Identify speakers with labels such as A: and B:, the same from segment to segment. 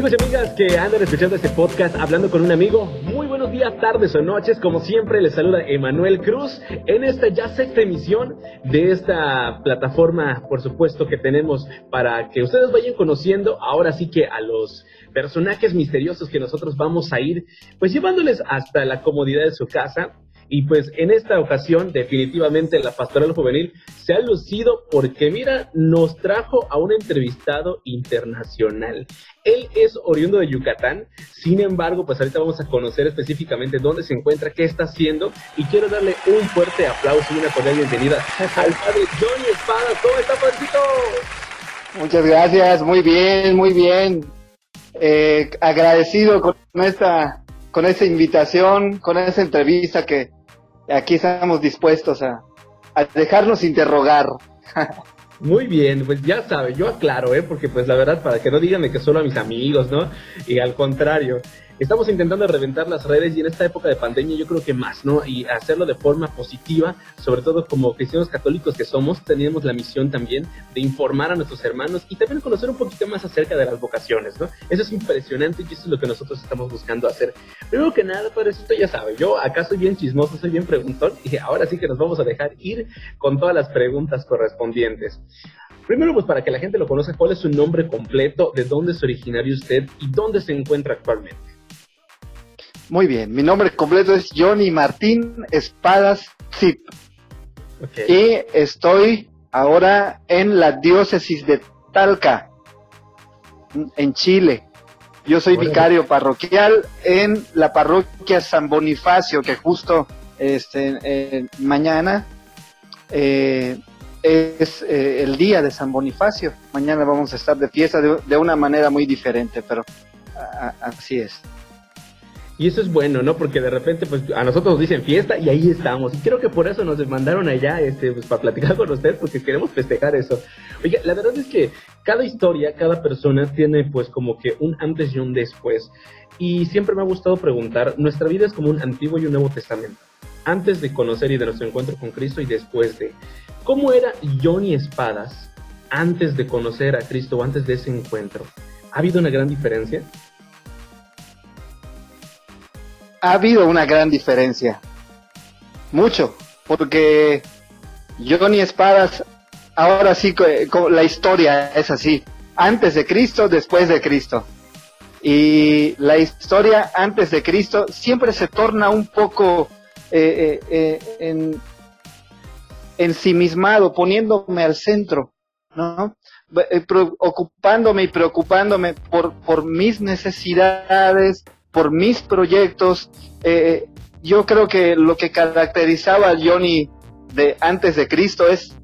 A: Amigos y amigas que andan escuchando este podcast hablando con un amigo, muy buenos días, tardes o noches. Como siempre, les saluda Emanuel Cruz en esta ya sexta emisión de esta plataforma, por supuesto, que tenemos para que ustedes vayan conociendo ahora sí que a los personajes misteriosos que nosotros vamos a ir, pues llevándoles hasta la comodidad de su casa y pues en esta ocasión definitivamente la pastoral juvenil se ha lucido porque mira, nos trajo a un entrevistado internacional. Él es oriundo de Yucatán, sin embargo, pues ahorita vamos a conocer específicamente dónde se encuentra, qué está haciendo y quiero darle un fuerte aplauso y una cordial bienvenida al padre Johnny Espada. ¿Cómo está, padrecito?
B: Muchas gracias, muy bien, muy bien. Eh, agradecido con esta, con esta invitación, con esta entrevista que, aquí estamos dispuestos a, dejarnos interrogar.
A: Muy bien, pues ya sabe, yo aclaro, ¿eh? Porque pues la verdad, para que no digan que solo a mis amigos, ¿no? Y al contrario, estamos intentando reventar las redes y en esta época de pandemia yo creo que más, ¿no? Y hacerlo de forma positiva, sobre todo como cristianos católicos que somos, tenemos la misión también de informar a nuestros hermanos y también conocer un poquito más acerca de las vocaciones, ¿no? Eso es impresionante y eso es lo que nosotros estamos buscando hacer. Primero que nada, para esto ya sabe, yo acá soy bien chismoso, soy bien preguntón y ahora sí que nos vamos a dejar ir con todas las preguntas correspondientes. Primero, pues para que la gente lo conozca, ¿cuál es su nombre completo? ¿De dónde es originario usted? ¿Y dónde se encuentra actualmente?
B: Muy bien, mi nombre completo es Johnny Martín Espadas Zip. Y estoy ahora en la diócesis de Talca, en Chile. Yo soy vicario parroquial en la parroquia San Bonifacio, que justo este, mañana eh, es eh, el día de San Bonifacio. Mañana vamos a estar de fiesta de, una manera muy diferente, pero así es.
A: Y eso es bueno, ¿no? Porque de repente, pues, a nosotros nos dicen fiesta y ahí estamos. Y creo que por eso nos mandaron allá, este, pues, para platicar con ustedes, porque queremos festejar eso. Oiga, la verdad es que cada historia, cada persona tiene, pues, como que un antes y un después. Y siempre me ha gustado preguntar, nuestra vida es como un antiguo y un nuevo testamento. Antes de conocer y de nuestro encuentro con Cristo y después de. ¿Cómo era Johnny Espadas antes de conocer a Cristo o antes de ese encuentro? ¿Ha habido una gran diferencia?
B: Ha habido una gran diferencia. Mucho. Porque Johnny Espadas, ahora sí, la historia es así. Antes de Cristo, después de Cristo. Y la historia antes de Cristo siempre se torna un poco eh, eh, eh, ensimismado, poniéndome al centro, ¿no? ocupándome y preocupándome por mis necesidades, por mis proyectos. Eh, yo creo que lo que caracterizaba a Johnny de antes de Cristo es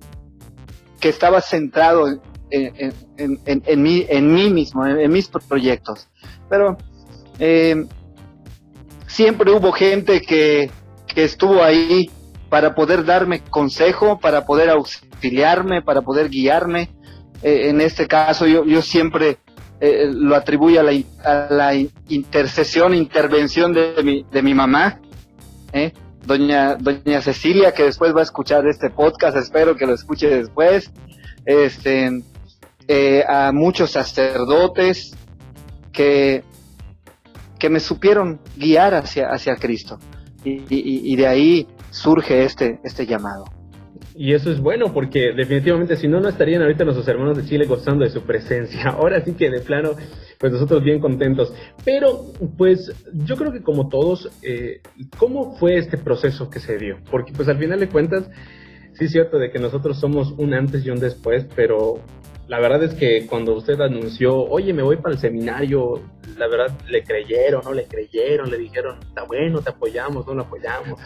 B: que estaba centrado en, mí, en mí mismo, en, mis proyectos. Pero eh, siempre hubo gente que, que estuvo ahí para poder darme consejo, para poder auxiliarme, para poder guiarme. Eh, en este caso yo, yo siempre eh, lo atribuye a la, a la, intercesión, intervención de mi, de mi mamá, ¿eh? doña, doña Cecilia, que después va a escuchar este podcast, espero que lo escuche después, este, eh, a muchos sacerdotes que, que me supieron guiar hacia, hacia Cristo. Y, y, y de ahí surge este, este llamado.
A: Y eso es bueno porque definitivamente si no, no estarían ahorita nuestros hermanos de Chile gozando de su presencia. Ahora sí que de plano, pues nosotros bien contentos. Pero pues yo creo que como todos, eh, ¿cómo fue este proceso que se dio? Porque pues al final de cuentas, sí es cierto de que nosotros somos un antes y un después, pero la verdad es que cuando usted anunció, oye, me voy para el seminario, la verdad le creyeron, no le creyeron, le dijeron, está bueno, te apoyamos, no lo apoyamos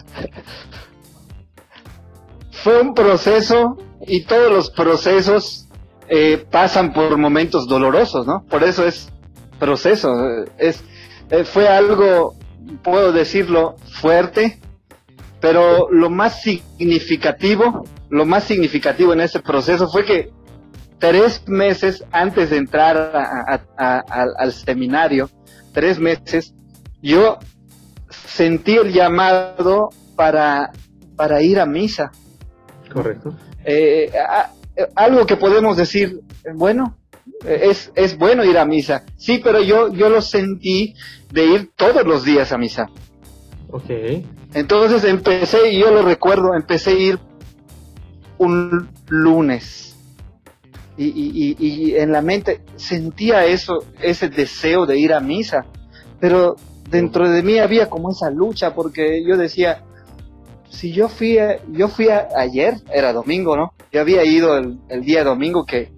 B: fue un proceso y todos los procesos eh, pasan por momentos dolorosos, ¿no? Por eso es proceso. Es, eh, fue algo, puedo decirlo, fuerte, pero lo más significativo, lo más significativo en ese proceso fue que tres meses antes de entrar al seminario, tres meses, yo sentí el llamado para, para ir a misa.
A: Correcto.
B: Eh, algo que podemos decir, bueno, es, es bueno ir a misa. Sí, pero yo, yo lo sentí de ir todos los días a misa.
A: Ok.
B: Entonces empecé, y yo lo recuerdo, empecé a ir un lunes. Y, y, y, en la mente sentía eso, ese deseo de ir a misa. Pero dentro de mí había como esa lucha porque yo decía, si yo fui, yo fui ayer, era domingo, ¿no? Yo había ido el, día domingo que,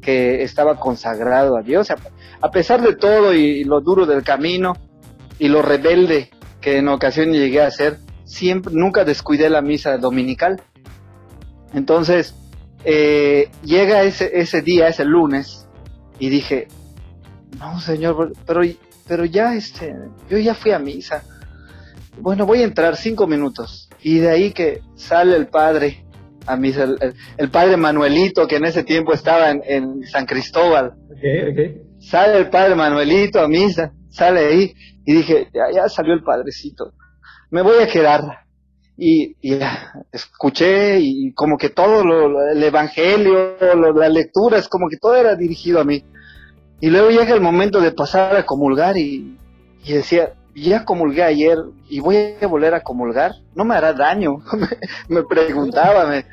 B: que estaba consagrado a Dios, a, pesar de todo y, lo duro del camino y lo rebelde que en ocasiones llegué a ser, siempre, nunca descuidé la misa dominical. Entonces, eh, llega ese, ese día, ese lunes, y dije, no, señor, pero, pero ya, este, yo ya fui a misa. Bueno, voy a entrar cinco minutos. Y de ahí que sale el padre a misa, el, padre Manuelito, que en ese tiempo estaba en, San Cristóbal. Sale el padre Manuelito a misa, sale ahí, y dije, ya, ya salió el padrecito. Me voy a quedar y, y escuché y como que todo lo, el evangelio, lo, la lectura, es como que todo era dirigido a mí. Y luego llega el momento de pasar a comulgar y, y decía, ya comulgué ayer y voy a volver a comulgar, no me hará daño. me preguntaba, me,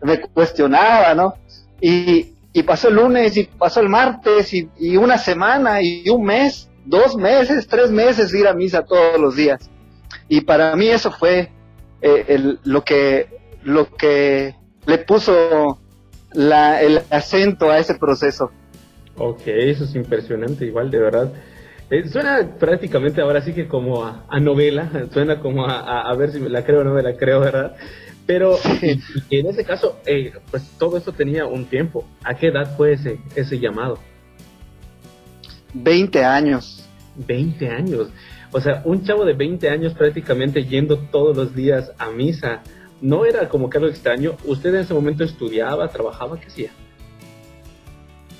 B: me, cuestionaba, ¿no? Y, y pasó el lunes y pasó el martes y, y una semana y un mes, dos meses, tres meses ir a misa todos los días. Y para mí eso fue eh, el, lo que lo que le puso la, el acento a ese proceso.
A: Ok, eso es impresionante, igual, de verdad. Eh, suena prácticamente ahora sí que como a, novela, suena como a, ver si me la creo o no me la creo, ¿verdad? Pero en ese caso, eh, pues todo esto tenía un tiempo. ¿A qué edad fue ese, ese llamado?
B: 20 años.
A: 20 años. O sea, un chavo de 20 años prácticamente yendo todos los días a misa, ¿no era como que algo extraño? ¿Usted en ese momento estudiaba, trabajaba, qué hacía?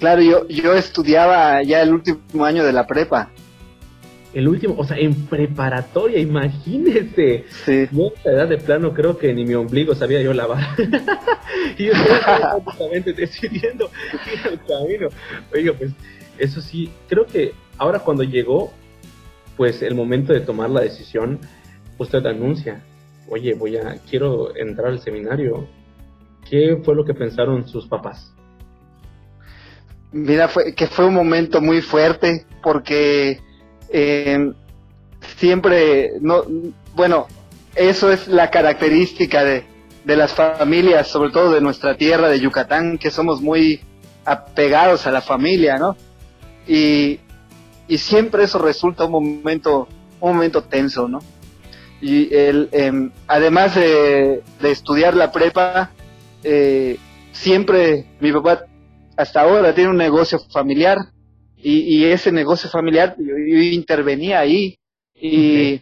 B: Claro, yo, yo estudiaba ya el último año de la prepa.
A: El último, o sea, en preparatoria, imagínese. Sí. Yo a edad de plano creo que ni mi ombligo sabía yo lavar. y yo estaba prácticamente decidiendo ir al camino. Oiga, pues eso sí, creo que ahora cuando llegó pues el momento de tomar la decisión, usted anuncia, oye, voy a, quiero entrar al seminario. ¿Qué fue lo que pensaron sus papás?
B: Mira, fue, que fue un momento muy fuerte porque eh, siempre, no, bueno, eso es la característica de, de las familias, sobre todo de nuestra tierra de Yucatán, que somos muy apegados a la familia, ¿no? Y, y siempre eso resulta un momento, un momento tenso, ¿no? Y el, em, además de, estudiar la prepa, eh, siempre mi papá hasta ahora tiene un negocio familiar y, ese negocio familiar yo, intervenía ahí y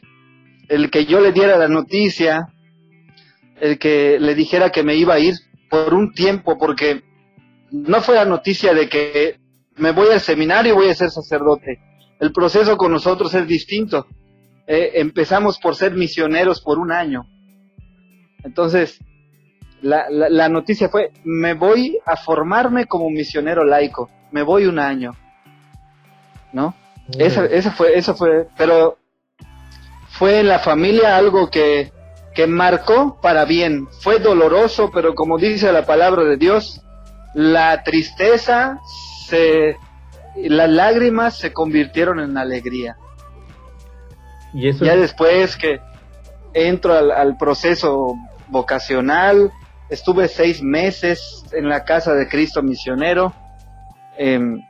B: el que yo le diera la noticia, el que le dijera que me iba a ir por un tiempo, porque no fue la noticia de que me voy al seminario y voy a ser sacerdote el proceso con nosotros es distinto. Eh, empezamos por ser misioneros por un año. Entonces, la, noticia fue, me voy a formarme como misionero laico, me voy un año. ¿No? Eso, fue, eso fue, pero fue en la familia algo que, que marcó para bien. Fue doloroso, pero como dice la palabra de Dios, la tristeza se las lágrimas se convirtieron en alegría. Y eso ya después que entro al, proceso vocacional, estuve seis meses en la casa de Cristo misionero. Em,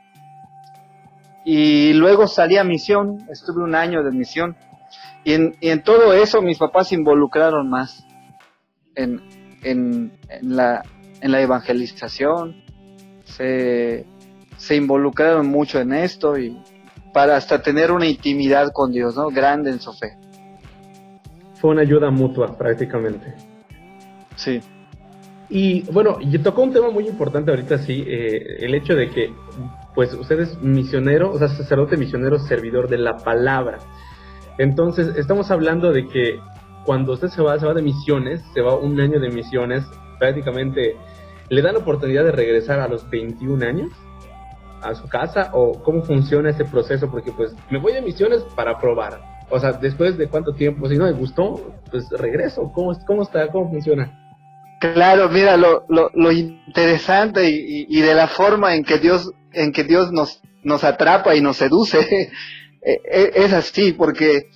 B: y luego salí a misión, estuve un año de misión. Y en, y en todo eso mis papás se involucraron más en, en, en, la, en la evangelización. Se, se involucraron mucho en esto y para hasta tener una intimidad con Dios, ¿no? Grande en su fe.
A: Fue una ayuda mutua prácticamente.
B: Sí.
A: Y bueno, y tocó un tema muy importante ahorita, sí, eh, el hecho de que, pues, usted es misionero, o sea, sacerdote misionero, servidor de la palabra. Entonces, estamos hablando de que cuando usted se va, se va de misiones, se va un año de misiones, prácticamente le dan la oportunidad de regresar a los 21 años a su casa o cómo funciona ese proceso? Porque pues me voy de misiones para probar. O sea, después de cuánto tiempo, si no me gustó, pues regreso. ¿Cómo, cómo está? ¿Cómo funciona?
B: Claro, mira, lo, lo, interesante y, de la forma en que Dios, en que Dios nos, nos atrapa y nos seduce, eh, eh, es así, porque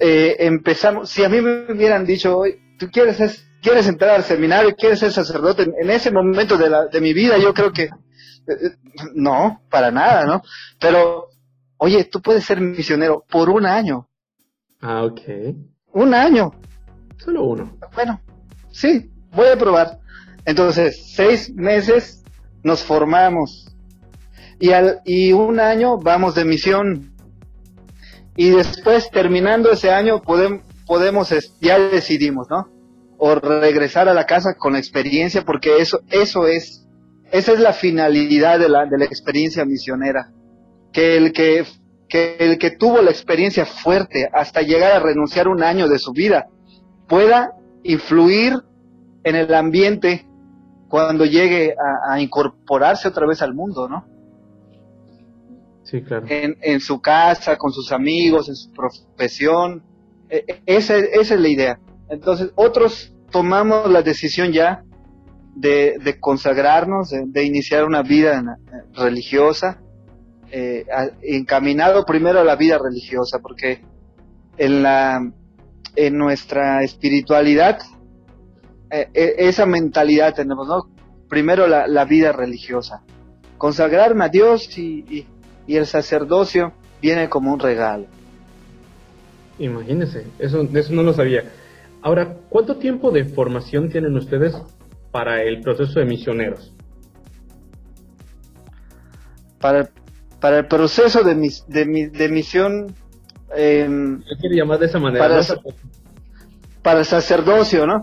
B: eh, empezamos, si a mí me hubieran dicho, tú quieres, es, quieres entrar al seminario, quieres ser sacerdote, en, ese momento de, la, de mi vida yo creo que no, para nada, ¿no? Pero, oye, tú puedes ser misionero por un año.
A: Ah, ok.
B: Un año.
A: Solo uno.
B: Bueno, sí, voy a probar. Entonces, seis meses nos formamos y, al, y un año vamos de misión. Y después, terminando ese año, podemos, podemos ya decidimos, ¿no? O regresar a la casa con experiencia, porque eso, eso es, esa es la finalidad de la, de la experiencia misionera. Que el que, que el que tuvo la experiencia fuerte hasta llegar a renunciar un año de su vida pueda influir en el ambiente cuando llegue a, incorporarse otra vez al mundo, ¿no?
A: Sí, claro.
B: En, su casa, con sus amigos, en su profesión. E, e, esa, es la idea. Entonces, otros tomamos la decisión ya de, consagrarnos, de, iniciar una vida religiosa, eh, encaminado primero a la vida religiosa, porque en, la, en nuestra espiritualidad eh, eh, esa mentalidad tenemos, ¿no? Primero la, vida religiosa. Consagrarme a Dios y, el sacerdocio viene como un regalo.
A: Imagínense, eso, eso no lo sabía. Ahora, ¿cuánto tiempo de formación tienen ustedes para el proceso de misioneros?
B: Para, para el proceso de, de, de misión...
A: Eh, quiere llamar de esa manera.
B: para el sacerdocio, ¿no?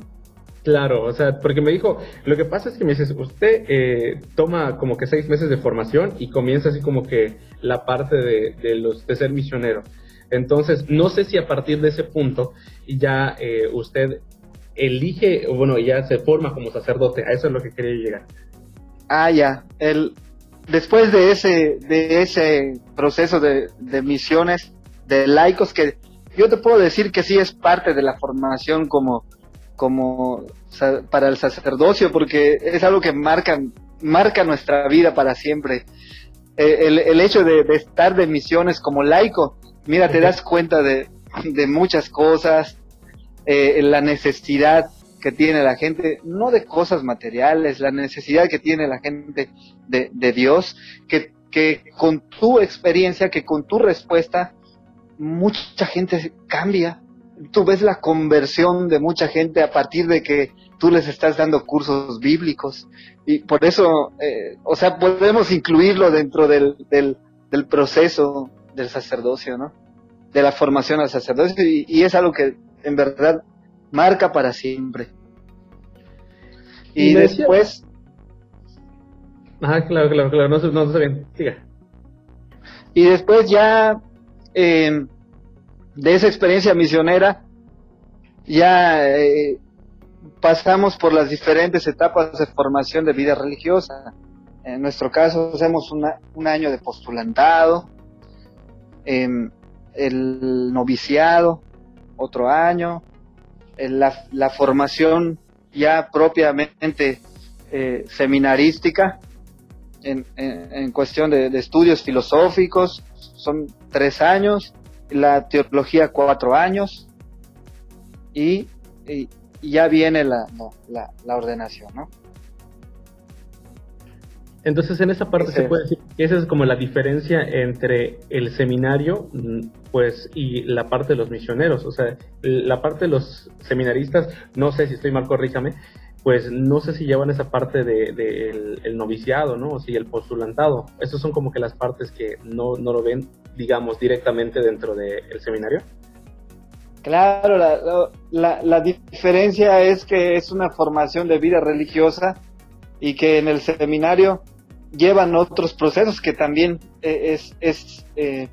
A: Claro, o sea, porque me dijo, lo que pasa es que me dices, usted eh, toma como que seis meses de formación y comienza así como que la parte de, los de ser misionero. Entonces, no sé si a partir de ese punto ya eh, usted elige, bueno, ya se forma como sacerdote. A eso es lo que quería llegar.
B: Ah, ya. El, después de ese, de ese proceso de, de misiones, de laicos, que yo te puedo decir que sí es parte de la formación como como para el sacerdocio, porque es algo que marca, marca nuestra vida para siempre. Eh, el, hecho de, estar de misiones como laico, mira, te das cuenta de, muchas cosas, eh, la necesidad que tiene la gente, no de cosas materiales, la necesidad que tiene la gente de, de Dios, que, que con tu experiencia, que con tu respuesta, mucha gente cambia, tú ves la conversión de mucha gente a partir de que tú les estás dando cursos bíblicos. Y por eso, eh, o sea, podemos incluirlo dentro del, del, proceso del sacerdocio, ¿no? De la formación al sacerdocio. Y, es algo que en verdad marca para siempre. Y, después...
A: Claro, claro, claro, no, no, está bien, siga.
B: Y después ya... Eh, de esa experiencia misionera, ya eh, pasamos por las diferentes etapas de formación de vida religiosa. En nuestro caso, hacemos un año de postulantado, em, el noviciado, otro año, la, formación ya propiamente eh, seminarística, en, en, cuestión de, estudios filosóficos, son tres años, la teología cuatro años y, ya viene la, la, ordenación, ¿no?
A: Entonces en esa parte se puede decir que esa es como la diferencia entre el seminario pues y la parte de los misioneros, o sea, la parte de los seminaristas, no sé si estoy mal, corríjame, pues no sé si llevan esa parte del de, el noviciado, ¿no? O si el postulantado. Esas son como que las partes que no, no lo ven, digamos, directamente dentro del seminario.
B: Claro, la, la, la, diferencia es que es una formación de vida religiosa y que en el seminario llevan otros procesos que también eh, es, es eh,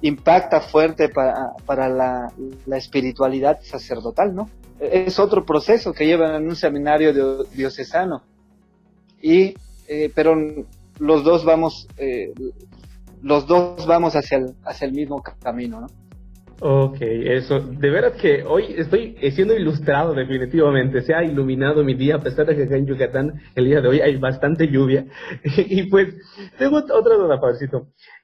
B: impacta fuerte para, para la, la espiritualidad sacerdotal, ¿no? Es otro proceso que llevan en un seminario diocesano. Y, eh, pero los dos vamos, eh, los dos vamos hacia el, hacia el mismo camino, ¿no?
A: Ok, eso, de veras que hoy estoy siendo ilustrado definitivamente, se ha iluminado mi día, a pesar de que acá en Yucatán el día de hoy hay bastante lluvia. y pues, tengo otra duda.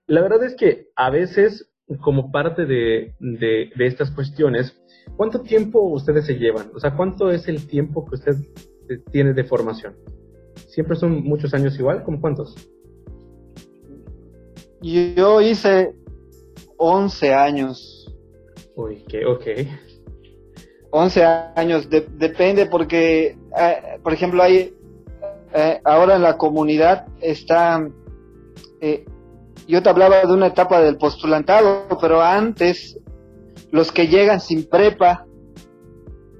A: La verdad es que a veces, como parte de, de, de estas cuestiones, ¿cuánto tiempo ustedes se llevan? O sea, ¿cuánto es el tiempo que usted tiene de formación? ¿Siempre son muchos años igual? ¿Cómo cuántos?
B: Yo hice 11 años
A: Uy, qué, ok.
B: 11 años, depende porque, eh, por ejemplo, hay, eh, ahora en la comunidad está, eh, yo te hablaba de una etapa del postulantado, pero antes, los que llegan sin prepa,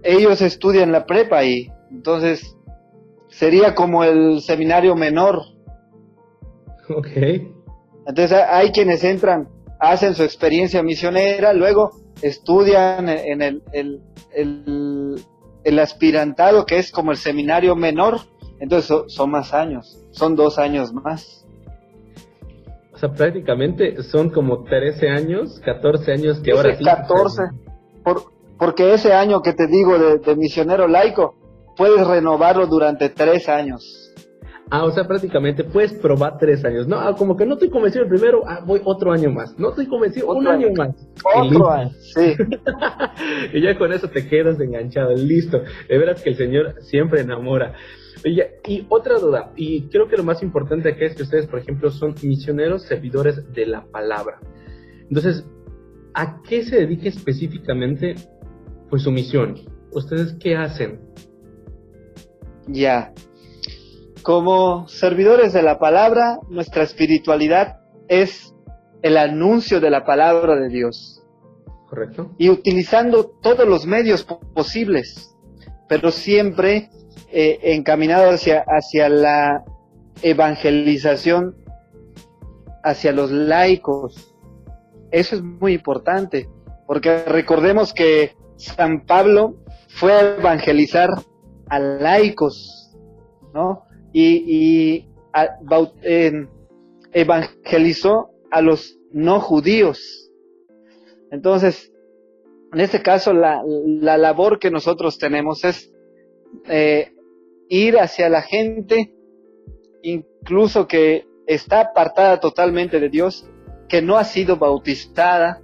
B: ellos estudian la prepa y entonces sería como el seminario menor.
A: Ok.
B: Entonces hay quienes entran, hacen su experiencia misionera, luego estudian en el, el, aspirantado, que es como el seminario menor, entonces son, más años, son dos años más.
A: O sea, prácticamente son como 13 años, 14 años que ahora sí.
B: 14, por, porque ese año que te digo de, de misionero laico, puedes renovarlo durante tres años.
A: Ah, o sea, prácticamente puedes probar tres años. No, ah, como que no estoy convencido el primero, ah, voy otro año más. No estoy convencido, un año, más.
B: Otro año, sí.
A: y ya con eso te quedas enganchado, listo. De veras que el Señor siempre enamora. Y, otra duda, y creo que lo más importante aquí es que ustedes, por ejemplo, son misioneros servidores de la palabra. Entonces, ¿a qué se dedica específicamente pues su misión? ¿Ustedes qué hacen?
B: Ya, como servidores de la palabra, nuestra espiritualidad es el anuncio de la palabra de Dios.
A: Correcto.
B: Y utilizando todos los medios posibles, pero siempre eh, encaminado hacia, hacia la evangelización, hacia los laicos. Eso es muy importante, porque recordemos que San Pablo fue a evangelizar a laicos, ¿no? y, evangelizó a los no judíos. Entonces, en este caso, la, labor que nosotros tenemos es eh, ir hacia la gente, incluso que está apartada totalmente de Dios, que no ha sido bautizada,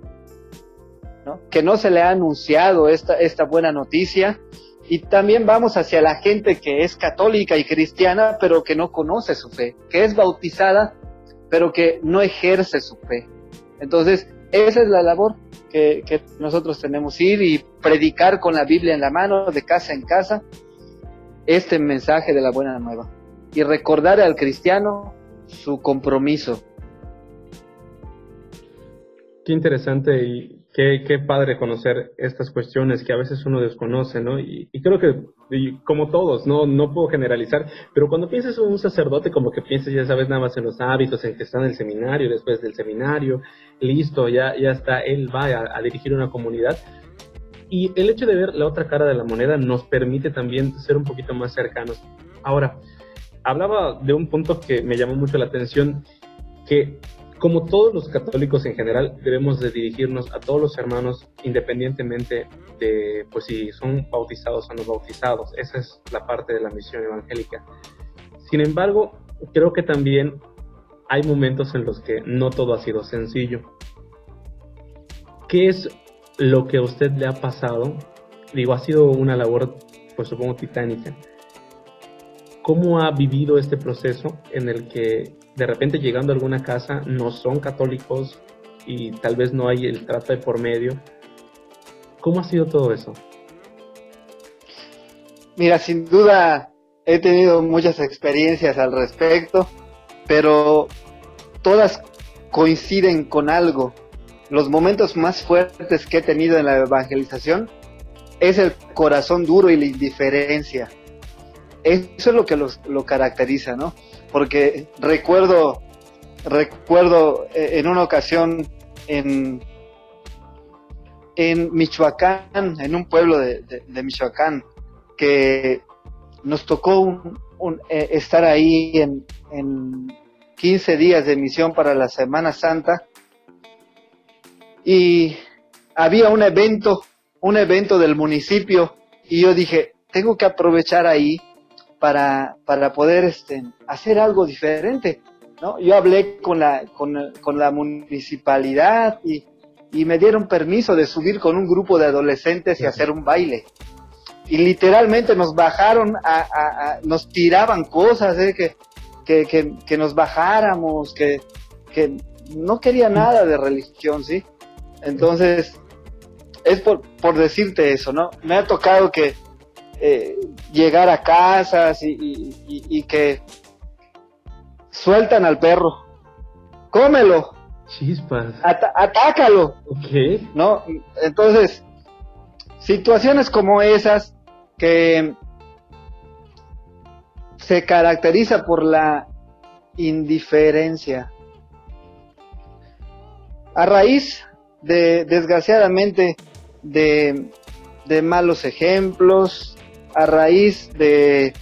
B: que no se le ha anunciado esta, esta buena noticia y también vamos hacia la gente que es católica y cristiana, pero que no conoce su fe, que es bautizada, pero que no ejerce su fe. Entonces, esa es la labor que, que nosotros tenemos, ir y predicar con la Biblia en la mano, de casa en casa, este mensaje de la buena nueva. Y recordar al cristiano su compromiso.
A: Qué interesante y Qué, qué, padre conocer estas cuestiones que a veces uno desconoce, ¿no? Y, creo que, como todos, ¿no? No puedo generalizar, pero cuando piensas en un sacerdote, como que piensas, ya sabes, nada más en los hábitos, en que está en el seminario, después del seminario, listo, ya, ya está, él va a dirigir una comunidad. Y el hecho de ver la otra cara de la moneda nos permite también ser un poquito más cercanos. Ahora, hablaba de un punto que me llamó mucho la atención, que como todos los católicos en general, debemos de dirigirnos a todos los hermanos independientemente de pues si son bautizados o no bautizados. Esa es la parte de la misión evangélica. Sin embargo, creo que también hay momentos en los que no todo ha sido sencillo. ¿Qué es lo que a usted le ha pasado? Digo, ha sido una labor, pues supongo, titánica. ¿Cómo ha vivido este proceso en el que de repente llegando a alguna casa no son católicos y tal vez no hay el trato de por medio. ¿Cómo ha sido todo eso?
B: Mira, sin duda he tenido muchas experiencias al respecto, pero todas coinciden con algo. Los momentos más fuertes que he tenido en la evangelización es el corazón duro y la indiferencia. Eso es lo que lo caracteriza, ¿no? porque recuerdo, recuerdo eh, en una ocasión en, en Michoacán, en un pueblo de, Michoacán, que nos tocó eh, estar ahí en, 15 días de misión para la Semana Santa y había un evento, un evento del municipio y yo dije, tengo que aprovechar ahí para, para poder este, hacer algo diferente. ¿no? Yo hablé con la, con, con la municipalidad y, y, me dieron permiso de subir con un grupo de adolescentes y hacer un baile. Y literalmente nos bajaron, a, a, nos tiraban cosas, ¿eh? que, que, que, que, nos bajáramos, que, que no quería nada de religión, ¿sí? Entonces, es por, por decirte eso, ¿no? Me ha tocado que eh, llegar a casas y, que sueltan al perro. Cómelo.
A: Chispas.
B: atácalo. Ok. ¿No? Entonces, situaciones como esas que se caracteriza por la indiferencia. A raíz de, desgraciadamente, de, de malos ejemplos, a raíz de,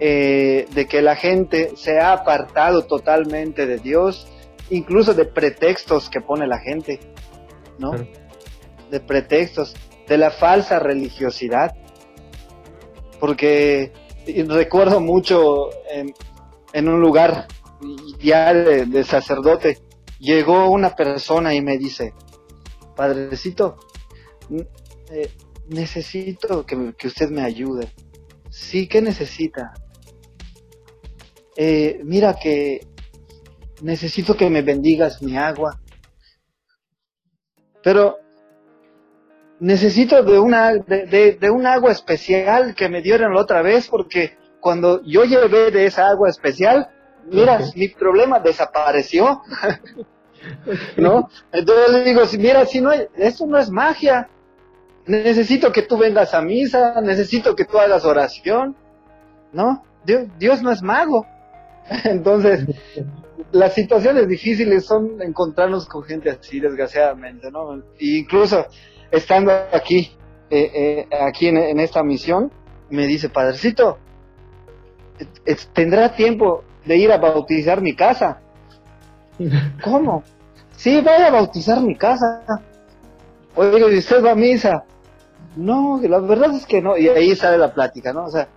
B: eh, de que la gente se ha apartado totalmente de Dios, incluso de pretextos que pone la gente, ¿no? De pretextos, de la falsa religiosidad. Porque recuerdo mucho en, en un lugar ya de, sacerdote, llegó una persona y me dice, Padrecito, eh, necesito que, que, usted me ayude. Sí, ¿qué necesita? Eh, mira que necesito que me bendigas mi agua. Pero necesito de una de, de, un agua especial que me dieron la otra vez porque cuando yo llevé de esa agua especial, mira, mi problema desapareció. ¿No? Entonces le digo, mira, si no, eso no es magia necesito que tú vengas a misa, necesito que tú hagas oración, ¿no? Dios, Dios no es mago. Entonces, las situaciones difíciles son encontrarnos con gente así, desgraciadamente, ¿no? E incluso estando aquí, eh, eh, aquí en, esta misión, me dice, Padrecito, ¿tendrá tiempo de ir a bautizar mi casa? ¿Cómo? Sí, voy a bautizar mi casa. Oye, ¿usted va a misa? No, la verdad es que no, y ahí sale la plática, ¿no? O sea,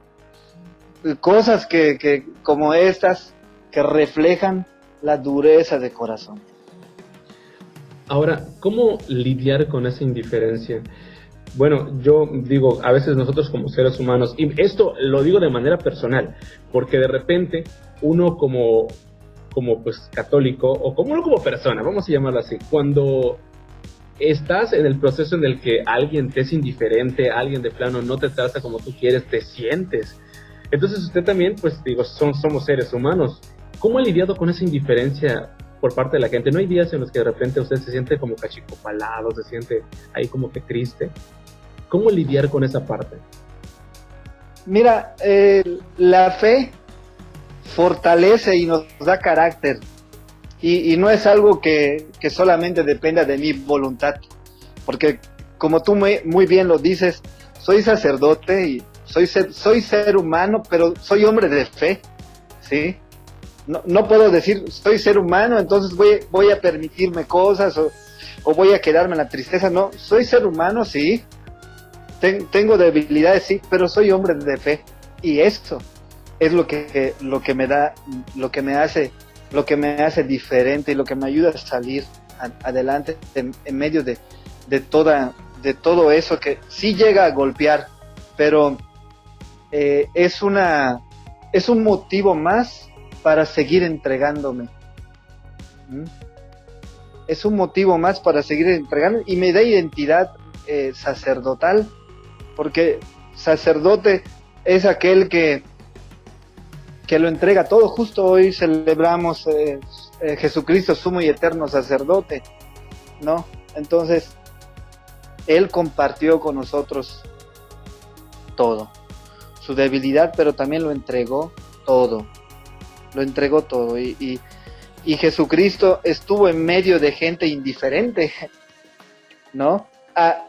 B: cosas que, que como estas que reflejan la dureza de corazón.
A: Ahora, ¿cómo lidiar con esa indiferencia? Bueno, yo digo, a veces nosotros como seres humanos, y esto lo digo de manera personal, porque de repente uno como, como pues católico, o como uno como persona, vamos a llamarlo así, cuando estás en el proceso en el que alguien te es indiferente, alguien de plano no te trata como tú quieres, te sientes. Entonces usted también, pues digo, son, somos seres humanos. ¿Cómo ha lidiado con esa indiferencia por parte de la gente? ¿No hay días en los que de repente usted se siente como cachicopalado, se siente ahí como que triste? ¿Cómo lidiar con esa parte?
B: Mira, eh, la fe fortalece y nos da carácter. Y, no es algo que, solamente dependa de mi voluntad, porque como tú muy, muy bien lo dices, soy sacerdote y soy ser, soy ser humano, pero soy hombre de fe, ¿sí? No, no puedo decir, soy ser humano, entonces voy, voy a permitirme cosas o, voy a quedarme en la tristeza, no, soy ser humano, sí, tengo debilidades, sí, pero soy hombre de fe. Y esto es lo que, lo que me da, lo que me hace lo que me hace diferente y lo que me ayuda a salir adelante en, medio de, toda, de todo eso que sí llega a golpear, pero eh, es, una, es un motivo más para seguir entregándome. ¿Mm? Es un motivo más para seguir entregando y me da identidad eh, sacerdotal, porque sacerdote es aquel que que lo entrega todo. Justo hoy celebramos eh, eh, Jesucristo, sumo y eterno sacerdote, ¿no? Entonces, Él compartió con nosotros todo, su debilidad, pero también lo entregó todo, lo entregó todo. Y, y, y Jesucristo estuvo en medio de gente indiferente, ¿no?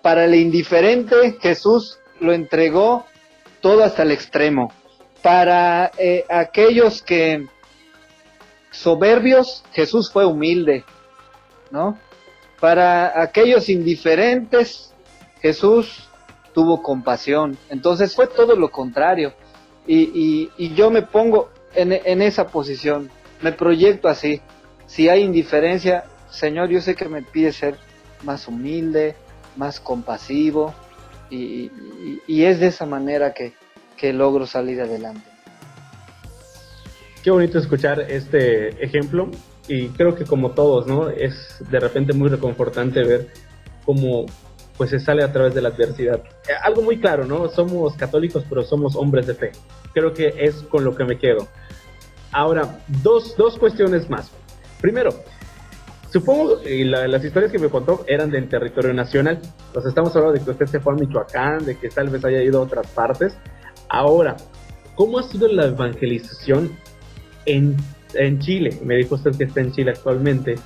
B: para el indiferente, Jesús lo entregó todo hasta el extremo para eh, aquellos que soberbios, Jesús fue humilde, ¿no? Para aquellos indiferentes, Jesús tuvo compasión. Entonces fue todo lo contrario. Y, yo me pongo en, esa posición, me proyecto así. Si hay indiferencia, Señor, yo sé que me pide ser más humilde, más compasivo, y es de esa manera que, que logro salir adelante.
A: Qué bonito escuchar este ejemplo y creo que como todos, ¿no? Es de repente muy reconfortante ver cómo pues se sale a través de la adversidad. Eh, algo muy claro, ¿no? Somos católicos, pero somos hombres de fe. Creo que es con lo que me quedo. Ahora, dos, dos cuestiones más. Primero, supongo y las historias que me contó eran del territorio nacional. Entonces estamos hablando de que usted se fue a Michoacán, de que tal vez haya ido a otras partes. Ahora, ¿cómo ha sido la evangelización en, en Chile? Me dijo usted que está en Chile actualmente.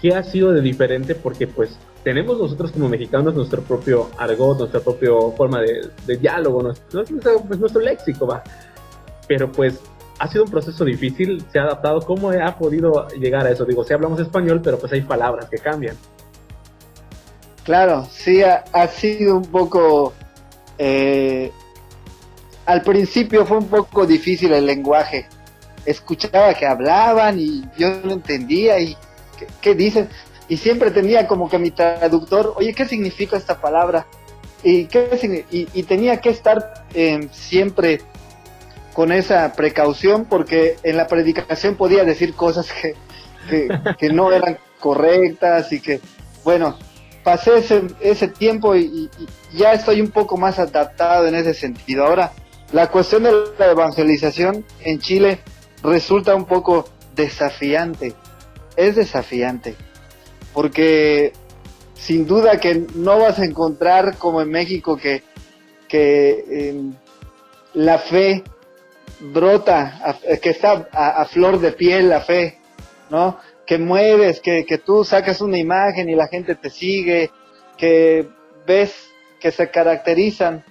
A: ¿Qué ha sido de diferente? Porque pues tenemos nosotros como mexicanos nuestro propio argot, nuestra propia forma de, diálogo, nuestro, nuestro léxico, va. Pero pues ha sido un proceso difícil, se ha adaptado. ¿Cómo ha podido llegar a eso? Digo, si hablamos español, pero pues hay palabras que cambian.
B: Claro, sí, ha, sido un poco eh, al principio fue un poco difícil el lenguaje. Escuchaba que hablaban y yo no entendía y qué, dicen. Y siempre tenía como que mi traductor, oye, ¿qué significa esta palabra? Y, qué, y, tenía que estar em, siempre con esa precaución porque en la predicación podía decir cosas que, no eran correctas y que, bueno, pasé ese, ese tiempo y, y, ya estoy un poco más adaptado en ese sentido. Ahora, la cuestión de la evangelización en Chile resulta un poco desafiante. Es desafiante. Porque sin duda que no vas a encontrar como en México que, que em, la fe brota, que está a, flor de piel la fe, ¿no? Que mueves, que, que tú sacas una imagen y la gente te sigue, que ves que se caracterizan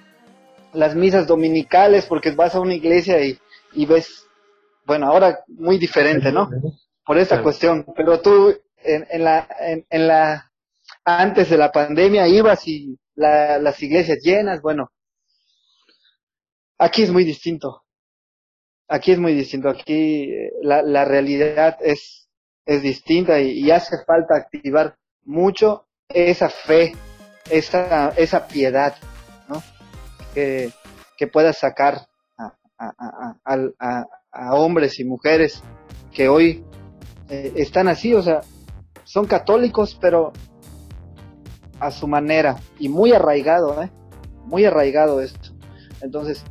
B: las misas dominicales porque vas a una iglesia y, y ves, bueno, ahora muy diferente, ¿no? Por esa cuestión. Pero tú en, en la, en, la, antes de la pandemia ibas y las iglesias llenas, bueno, aquí es muy distinto. Aquí es muy distinto. Aquí eh, la, la realidad es, es distinta y, y hace falta activar mucho esa fe, esa, esa piedad, ¿no? Que, pueda sacar a, hombres y mujeres que hoy eh, están así, o sea, son católicos, pero a su manera y muy arraigado, ¿eh? muy arraigado esto. Entonces,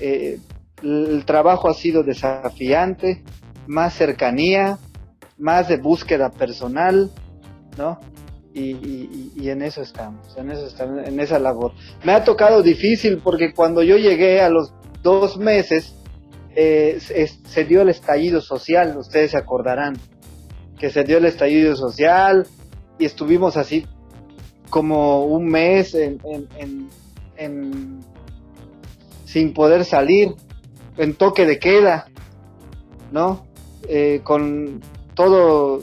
B: eh, el trabajo ha sido desafiante, más cercanía, más de búsqueda personal, ¿no? Y, en eso estamos, en eso estamos, en esa labor. Me ha tocado difícil porque cuando yo llegué a los dos meses eh, se dio el estallido social, ustedes se acordarán, que se dio el estallido social y estuvimos así como un mes en, sin poder salir, en toque de queda, ¿no? Eh, con todo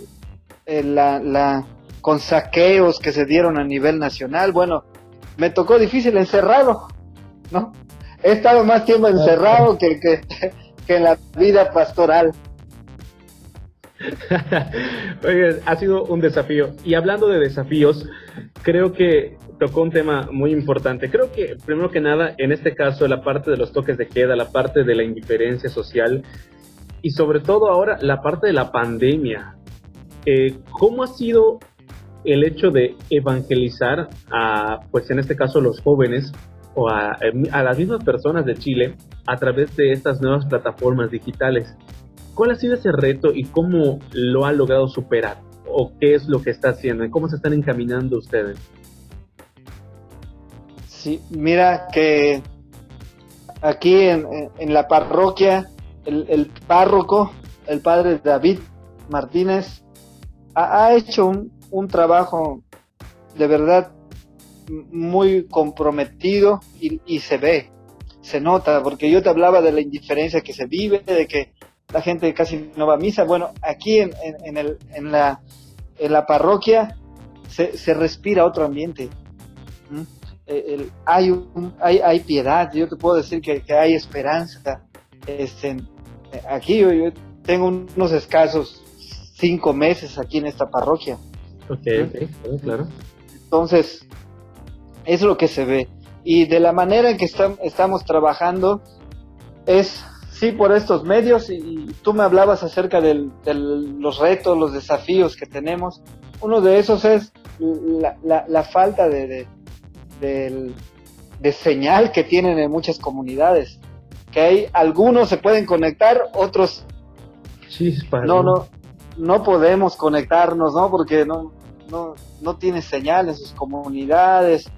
B: eh, la, la, con saqueos que se dieron a nivel nacional. Bueno, me tocó difícil encerrado, ¿no? He estado más tiempo encerrado que, que, en la vida pastoral.
A: Oye, ha sido un desafío. Y hablando de desafíos, creo que tocó un tema muy importante. Creo que, primero que nada, en este caso, la parte de los toques de queda, la parte de la indiferencia social y sobre todo ahora la parte de la pandemia. Eh, ¿Cómo ha sido el hecho de evangelizar a, pues en este caso, los jóvenes o a, las mismas personas de Chile a través de estas nuevas plataformas digitales. ¿Cuál ha sido ese reto y cómo lo ha logrado superar? ¿O qué es lo que está haciendo? ¿Cómo se están encaminando ustedes?
B: Sí, mira que aquí en, la parroquia, el, párroco, el padre David Martínez, ha hecho un, un trabajo de verdad muy comprometido y, se ve, se nota, porque yo te hablaba de la indiferencia que se vive, de que la gente casi no va a misa. Bueno, aquí en, en, el, en, la, la parroquia se, respira otro ambiente. El, hay, un, hay, hay piedad, yo te puedo decir que, hay esperanza. Este, aquí yo, tengo unos escasos cinco meses aquí en esta parroquia.
A: Ok, ok, claro.
B: Entonces, es lo que se ve. Y de la manera en que estamos trabajando es, sí, por estos medios, y, tú me hablabas acerca de los retos, los desafíos que tenemos. Uno de esos es la, falta de, de, señal que tienen en muchas comunidades. Que hay algunos se pueden conectar, otros no, no, no podemos conectarnos, ¿no? Porque no, no, no tiene señal en sus comunidades.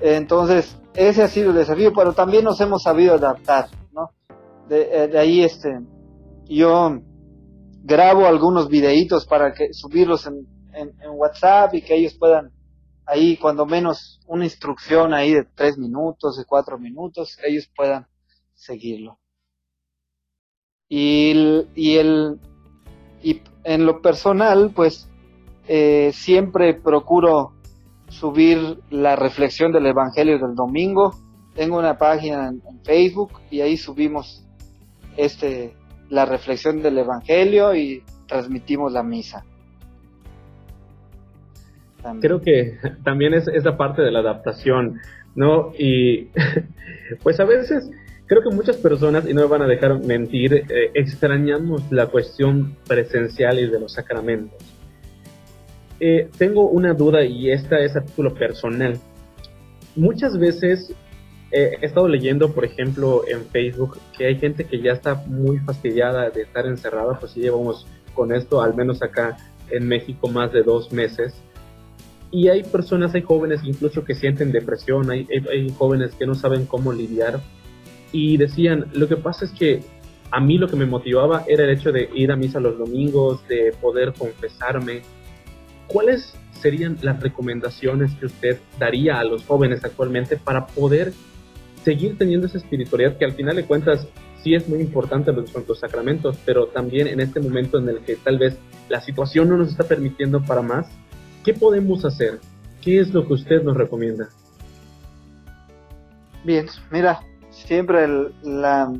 B: Entonces, ese ha sido el desafío, pero también nos hemos sabido adaptar, ¿no? De, eh, ahí, este, yo grabo algunos videitos para que subirlos en, en, WhatsApp y que ellos puedan ahí cuando menos una instrucción ahí de tres minutos, de cuatro minutos, ellos puedan seguirlo. Y, y el, y en lo personal, pues, eh, siempre procuro subir la reflexión del Evangelio del domingo. Tengo una página en, Facebook y ahí subimos este la reflexión del Evangelio y transmitimos la misa.
A: Creo que también es esa parte de la adaptación, ¿no? Y pues a veces creo que muchas personas, y no me van a dejar mentir, eh, extrañamos la cuestión presencial y de los sacramentos eh, tengo una duda y esta es a título personal. Muchas veces eh, he estado leyendo, por ejemplo, en Facebook que hay gente que ya está muy fastidiada de estar encerrada, pues si llevamos con esto, al menos acá en México, más de dos meses. Y hay personas, hay jóvenes incluso que sienten depresión, hay, hay jóvenes que no saben cómo lidiar. Y decían, lo que pasa es que a mí lo que me motivaba era el hecho de ir a misa los domingos, de poder confesarme, ¿cuáles serían las recomendaciones que usted daría a los jóvenes actualmente para poder seguir teniendo esa espiritualidad que al final de cuentas sí es muy importante los santos sacramentos, pero también en este momento en el que tal vez la situación no nos está permitiendo para más, ¿qué podemos hacer? ¿Qué es lo que usted nos recomienda?
B: Bien, mira, siempre la,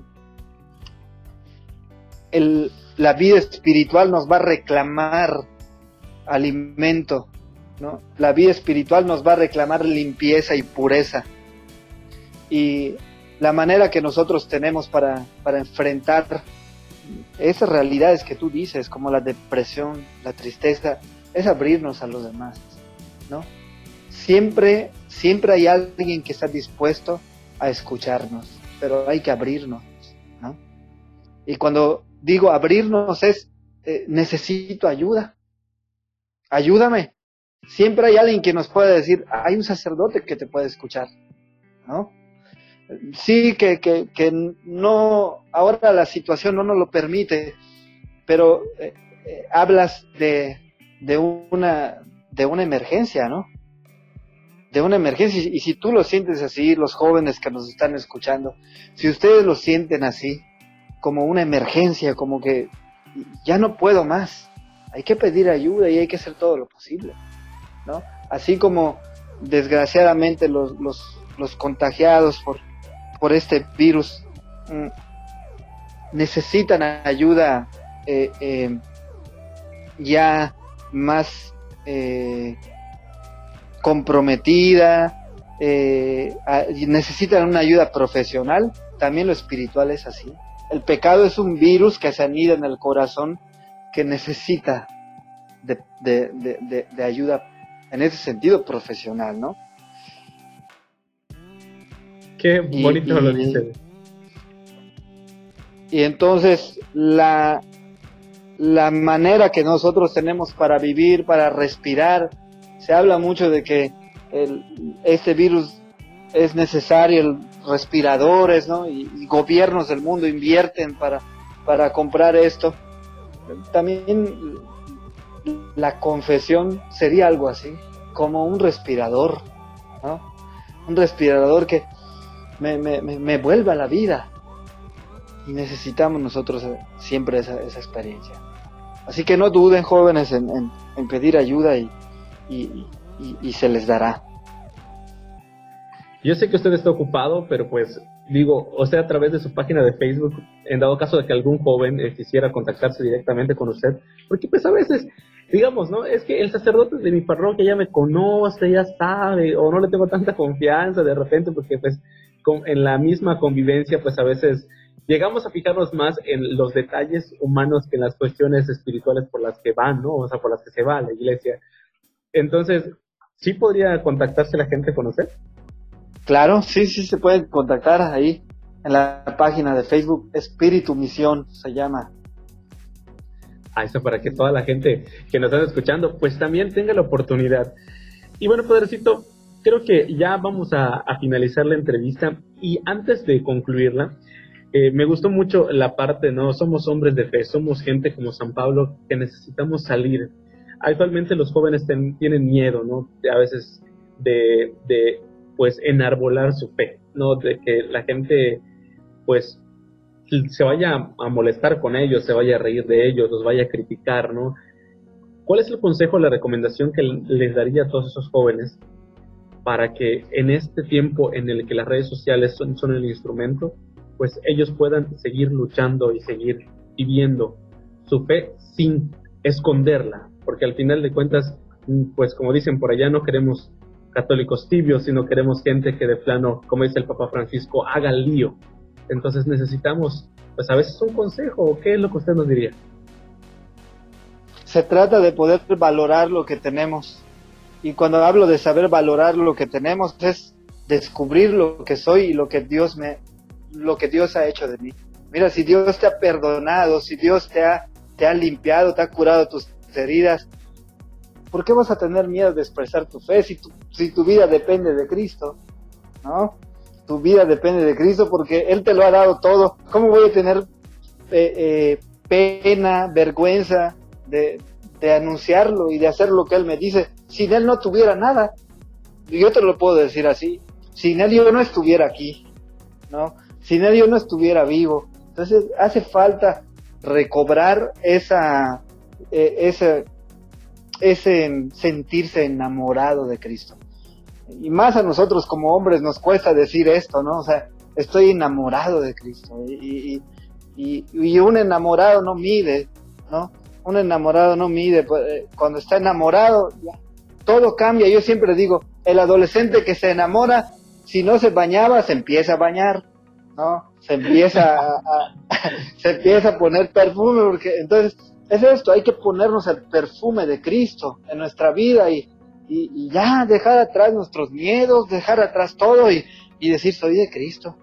B: la vida espiritual nos va a reclamar alimento, ¿no? La vida espiritual nos va a reclamar limpieza y pureza. Y la manera que nosotros tenemos para, para enfrentar esas realidades que tú dices, como la depresión, la tristeza, es abrirnos a los demás, ¿no? Siempre, siempre hay alguien que está dispuesto a escucharnos, pero hay que abrirnos, ¿no? Y cuando digo abrirnos es, eh, necesito ayuda, ayúdame. Siempre hay alguien que nos puede decir, hay un sacerdote que te puede escuchar, ¿no? Sí, que, que, que no, ahora la situación no nos lo permite, pero eh, eh, hablas de, de, una, de una emergencia, ¿no? De una emergencia, y si tú lo sientes así, los jóvenes que nos están escuchando, si ustedes lo sienten así, como una emergencia, como que ya no puedo más, hay que pedir ayuda y hay que hacer todo lo posible, ¿no? Así como desgraciadamente los, los, contagiados por, por este virus mm, necesitan ayuda eh, eh, ya más eh, comprometida, necesitan una ayuda profesional, también lo espiritual es así. El pecado es un virus que se anida en el corazón que necesita de, de, ayuda en ese sentido profesional, ¿no?
A: Qué bonito lo dice.
B: Y entonces la, la manera que nosotros tenemos para vivir, para respirar, se habla mucho de que el, este virus es necesario, respiradores, ¿no? Y, gobiernos del mundo invierten para, para comprar esto también la confesión sería algo así, como un respirador, Un respirador que me, vuelva la vida. y necesitamos nosotros eh, siempre esa, esa experiencia. Así que no duden jóvenes en, pedir ayuda y, y, se les dará.
A: Yo sé que usted está ocupado, pero pues digo, o sea, a través de su página de Facebook, en dado caso de que algún joven eh, quisiera contactarse directamente con usted, porque pues a veces, digamos, ¿no? Es que el sacerdote de mi parroquia ya me conoce, ya sabe, o no le tengo tanta confianza de repente, porque pues en la misma convivencia, pues a veces llegamos a fijarnos más en los detalles humanos que en las cuestiones espirituales por las que van, ¿no? O sea, por las que se va a la iglesia. Entonces, ¿sí podría contactarse la gente con usted?
B: Claro, sí, sí se puede contactar ahí en la página de Facebook Espíritu Misión se llama.
A: Ah, eso para que toda la gente que nos está escuchando, pues también tenga la oportunidad. Y bueno, Padrecito, creo que ya vamos a, a finalizar la entrevista y antes de concluirla, eh, me gustó mucho la parte, ¿no? Somos hombres de fe, somos gente como San Pablo que necesitamos salir. Actualmente los jóvenes tienen miedo, ¿no? A veces de, de, pues, enarbolar su fe, ¿no? De que la gente, pues, se vaya a molestar con ellos, se vaya a reír de ellos, los vaya a criticar, ¿no? ¿Cuál es el consejo, la recomendación que les daría a todos esos jóvenes para que en este tiempo en el que las redes sociales son, son el instrumento, pues ellos puedan seguir luchando y seguir viviendo su fe sin esconderla, porque al final de cuentas, mm, pues como dicen por allá, no queremos católicos tibios, sino queremos gente que de plano, como dice el Papa Francisco, haga lío. Entonces necesitamos, pues a veces un consejo, ¿qué es lo que usted nos diría?
B: Se trata de poder valorar lo que tenemos. Y cuando hablo de saber valorar lo que tenemos, es descubrir lo que soy y lo que Dios me, lo que Dios ha hecho de mí. Mira, si Dios te ha perdonado, si Dios te ha, te ha limpiado, te ha curado tus heridas, ¿por qué vas a tener miedo de expresar tu fe si tu, si tu vida depende de Cristo? ¿No? Tu vida depende de Cristo porque Él te lo ha dado todo. ¿Cómo voy a tener eh, eh, pena, vergüenza de, de anunciarlo y de hacer lo que Él me dice? Sin Él no tuviera nada. Yo te lo puedo decir así. Sin Él yo no estuviera aquí. ¿no? sin él yo no estuviera vivo. Entonces hace falta recobrar esa, eh, ese, ese sentirse enamorado de Cristo. Y más a nosotros como hombres nos cuesta decir esto, ¿no? O sea, estoy enamorado de Cristo. Y, y, y, un enamorado no mide, ¿no? Un enamorado no mide. Pues, eh, cuando está enamorado, todo cambia. Yo siempre digo, el adolescente que se enamora, si no se bañaba, se empieza a bañar ¿no? Se empieza a, se empieza a poner perfume, porque entonces es esto, hay que ponernos el perfume de Cristo en nuestra vida y, y, ya dejar atrás nuestros miedos, dejar atrás todo y, y decir soy de Cristo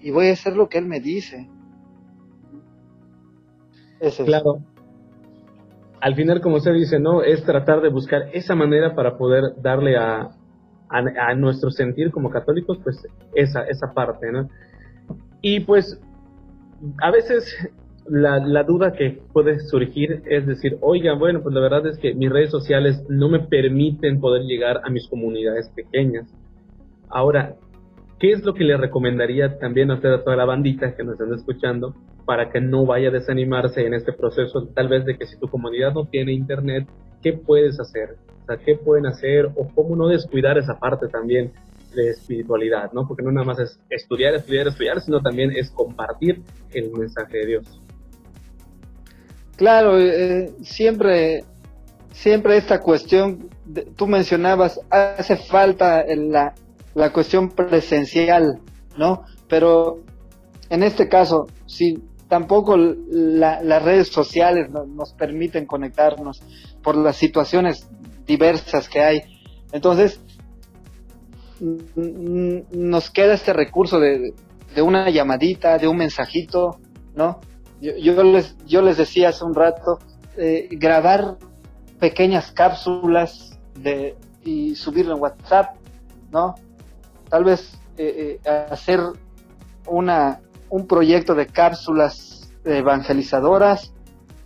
B: y voy a hacer lo que Él me dice.
A: claro. Al final, como usted dice, ¿no? Es tratar de buscar esa manera para poder darle a, a, a nuestro sentir como católicos, pues esa, esa parte, ¿no? Y pues a veces la, duda que puede surgir es decir, oigan, bueno, pues la verdad es que mis redes sociales no me permiten poder llegar a mis comunidades pequeñas. Ahora, ¿qué es lo que le recomendaría también a usted, a toda la bandita que nos están escuchando, para que no vaya a desanimarse en este proceso, tal vez de que si tu comunidad no tiene internet, ¿qué puedes hacer? O sea, ¿qué pueden hacer? O cómo no descuidar esa parte también de espiritualidad, ¿no? Porque no nada más es estudiar, estudiar, estudiar, sino también es compartir el mensaje de Dios.
B: Claro, eh, siempre, siempre esta cuestión, tú mencionabas, hace falta la, la cuestión presencial, ¿no? Pero en este caso, si tampoco las redes sociales nos permiten conectarnos por las situaciones diversas que hay. Entonces, nos queda este recurso de, una llamadita, de un mensajito, ¿no? Yo, les, yo les decía hace un rato, eh, grabar pequeñas cápsulas de, y subirlo en WhatsApp, ¿no? Tal vez eh, eh, hacer una, un proyecto de cápsulas evangelizadoras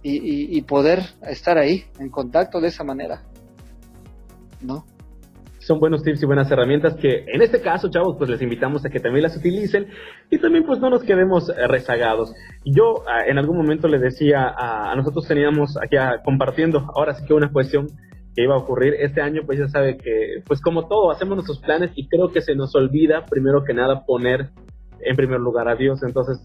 B: y, y, poder estar ahí en contacto de esa manera, ¿no?
A: Son buenos tips y buenas herramientas que en este caso, chavos, pues les invitamos a que también las utilicen y también pues no nos quedemos eh, rezagados. Yo ah, en algún momento le decía a, nosotros teníamos aquí compartiendo, ahora sí que una cuestión que iba a ocurrir este año, pues ya sabe que pues como todo, hacemos nuestros planes y creo que se nos olvida primero que nada poner en primer lugar a Dios. Entonces,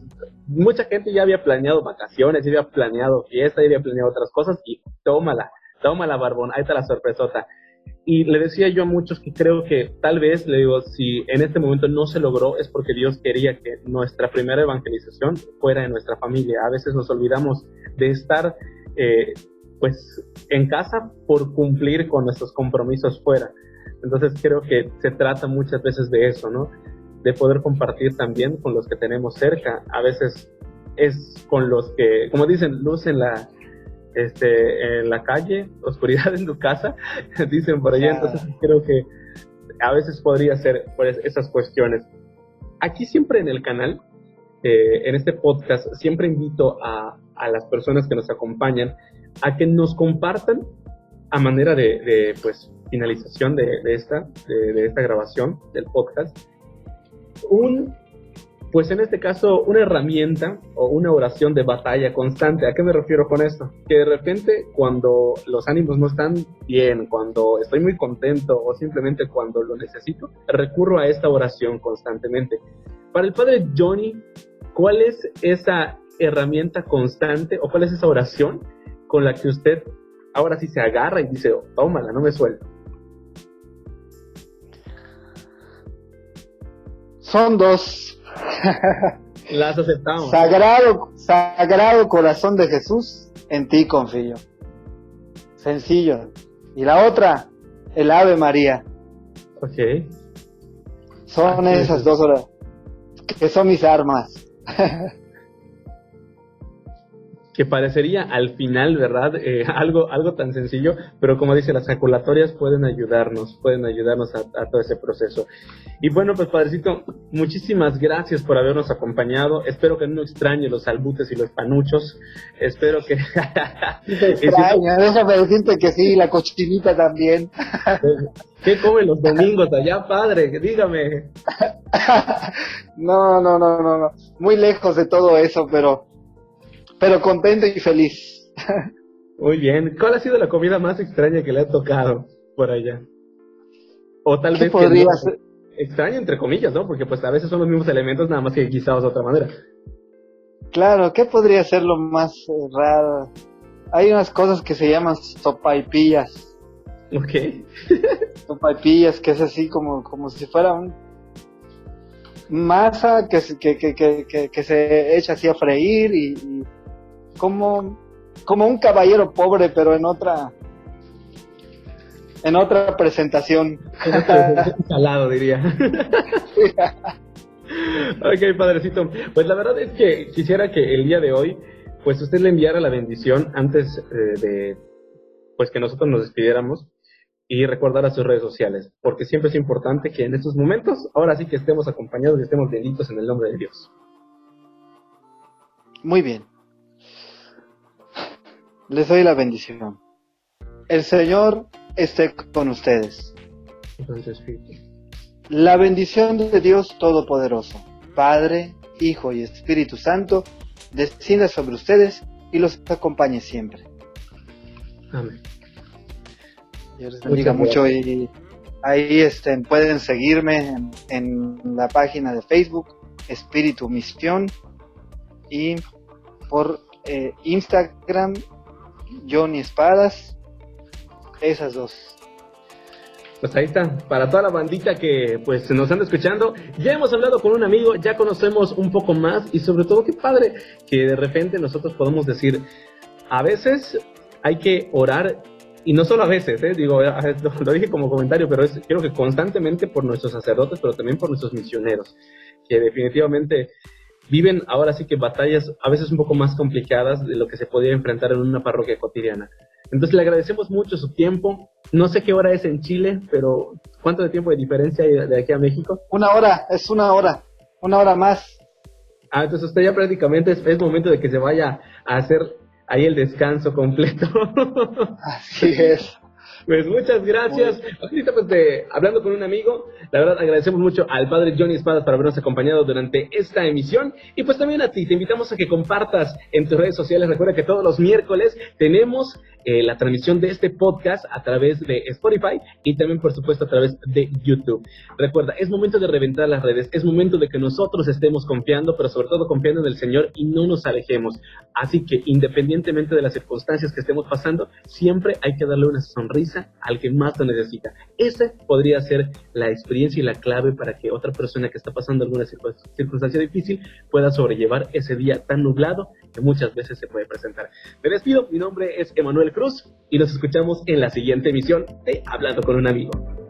A: mucha gente ya había planeado vacaciones, ya había planeado fiesta, ya había planeado otras cosas y tómala, tómala, barbón, ahí está la sorpresota. Y le decía yo a muchos que creo que tal vez, le digo, si en este momento no se logró, es porque Dios quería que nuestra primera evangelización fuera en nuestra familia. A veces nos olvidamos de estar, eh, pues, en casa por cumplir con nuestros compromisos fuera. Entonces creo que se trata muchas veces de eso, ¿no? De poder compartir también con los que tenemos cerca. A veces es con los que, como dicen, luz en la, este, en la calle, oscuridad en tu casa, dicen por allá, entonces creo que a veces podría ser pues, esas cuestiones. Aquí siempre en el canal, eh, en este podcast, siempre invito a, a, las personas que nos acompañan a que nos compartan a manera de, de pues, finalización de, de esta, de, de esta grabación del podcast, un pues en este caso una herramienta o una oración de batalla constante. ¿A qué me refiero con esto? Que de repente cuando los ánimos no están bien, cuando estoy muy contento o simplemente cuando lo necesito, recurro a esta oración constantemente. Para el padre Johnny, ¿cuál es esa herramienta constante o cuál es esa oración con la que usted ahora sí se agarra y dice, tómala, no me suelto?
B: Son dos
A: Las aceptamos.
B: Sagrado, sagrado corazón de Jesús, en ti confío. Sencillo. Y la otra, el Ave María.
A: Ok.
B: Son esas dos horas que son mis armas.
A: que parecería al final, ¿verdad? Eh, algo, algo tan sencillo, pero como dice, las calculatorias pueden ayudarnos, pueden ayudarnos a, todo ese proceso. Y bueno, pues Padrecito, muchísimas gracias por habernos acompañado. Espero que no extrañe los albutes y los panuchos. Espero que...
B: extraña, déjame decirte que sí, la cochinita también.
A: ¿Qué comen los domingos allá, padre? Dígame.
B: no, no, no, no, no. Muy lejos de todo eso, pero pero contento y feliz.
A: Muy bien. ¿Cuál ha sido la comida más extraña que le ha tocado por allá? O tal vez
B: podría ser?
A: extraña entre comillas, ¿no? Porque pues a veces son los mismos elementos, nada más que guisados de otra manera.
B: Claro, ¿qué podría ser lo más eh, raro? Hay unas cosas que se llaman sopaipillas.
A: Ok.
B: sopaipillas, que es así como, como si fuera un masa que, que, que, que, se echa así a freír y como, como un caballero pobre, pero en otra en otra presentación.
A: Salado, diría. ok, padrecito. Pues la verdad es que quisiera que el día de hoy, pues usted le enviara la bendición antes eh, de, pues que nosotros nos despidiéramos y recordar a sus redes sociales, porque siempre es importante que en estos momentos, ahora sí que estemos acompañados y estemos benditos en el nombre de Dios.
B: Muy bien. Les doy la bendición. El Señor esté con ustedes. La bendición de Dios Todopoderoso, Padre, Hijo y Espíritu Santo, descienda sobre ustedes y los acompañe siempre.
A: Amén.
B: Dios les bendiga mucho y ahí estén, pueden seguirme en, la página de Facebook, Espíritu Misión, y por eh, Instagram Johnny Espadas, esas dos.
A: Pues ahí está, para toda la bandita que pues nos anda escuchando, ya hemos hablado con un amigo, ya conocemos un poco más y sobre todo qué padre que de repente nosotros podemos decir, a veces hay que orar y no solo a veces, ¿eh? digo, lo, dije como comentario, pero es, creo que constantemente por nuestros sacerdotes, pero también por nuestros misioneros, que definitivamente viven ahora sí que batallas a veces un poco más complicadas de lo que se podía enfrentar en una parroquia cotidiana. Entonces le agradecemos mucho su tiempo. No sé qué hora es en Chile, pero ¿cuánto de tiempo de diferencia hay de aquí a México?
B: Una hora, es una hora, una hora más.
A: Ah, entonces usted ya prácticamente es, es momento de que se vaya a hacer ahí el descanso completo.
B: Así es.
A: Pues muchas gracias. Ahorita pues de, hablando con un amigo, la verdad agradecemos mucho al padre Johnny Espadas por habernos acompañado durante esta emisión y pues también a ti, te invitamos a que compartas en tus redes sociales. Recuerda que todos los miércoles tenemos eh, la transmisión de este podcast a través de Spotify y también por supuesto a través de YouTube. Recuerda, es momento de reventar las redes, es momento de que nosotros estemos confiando, pero sobre todo confiando en el Señor y no nos alejemos. Así que independientemente de las circunstancias que estemos pasando, siempre hay que darle una sonrisa al que más lo necesita. Esa podría ser la experiencia y la clave para que otra persona que está pasando alguna circunstancia difícil pueda sobrellevar ese día tan nublado que muchas veces se puede presentar. Me despido, mi nombre es Emanuel Cruz y nos escuchamos en la siguiente emisión de Hablando con un amigo.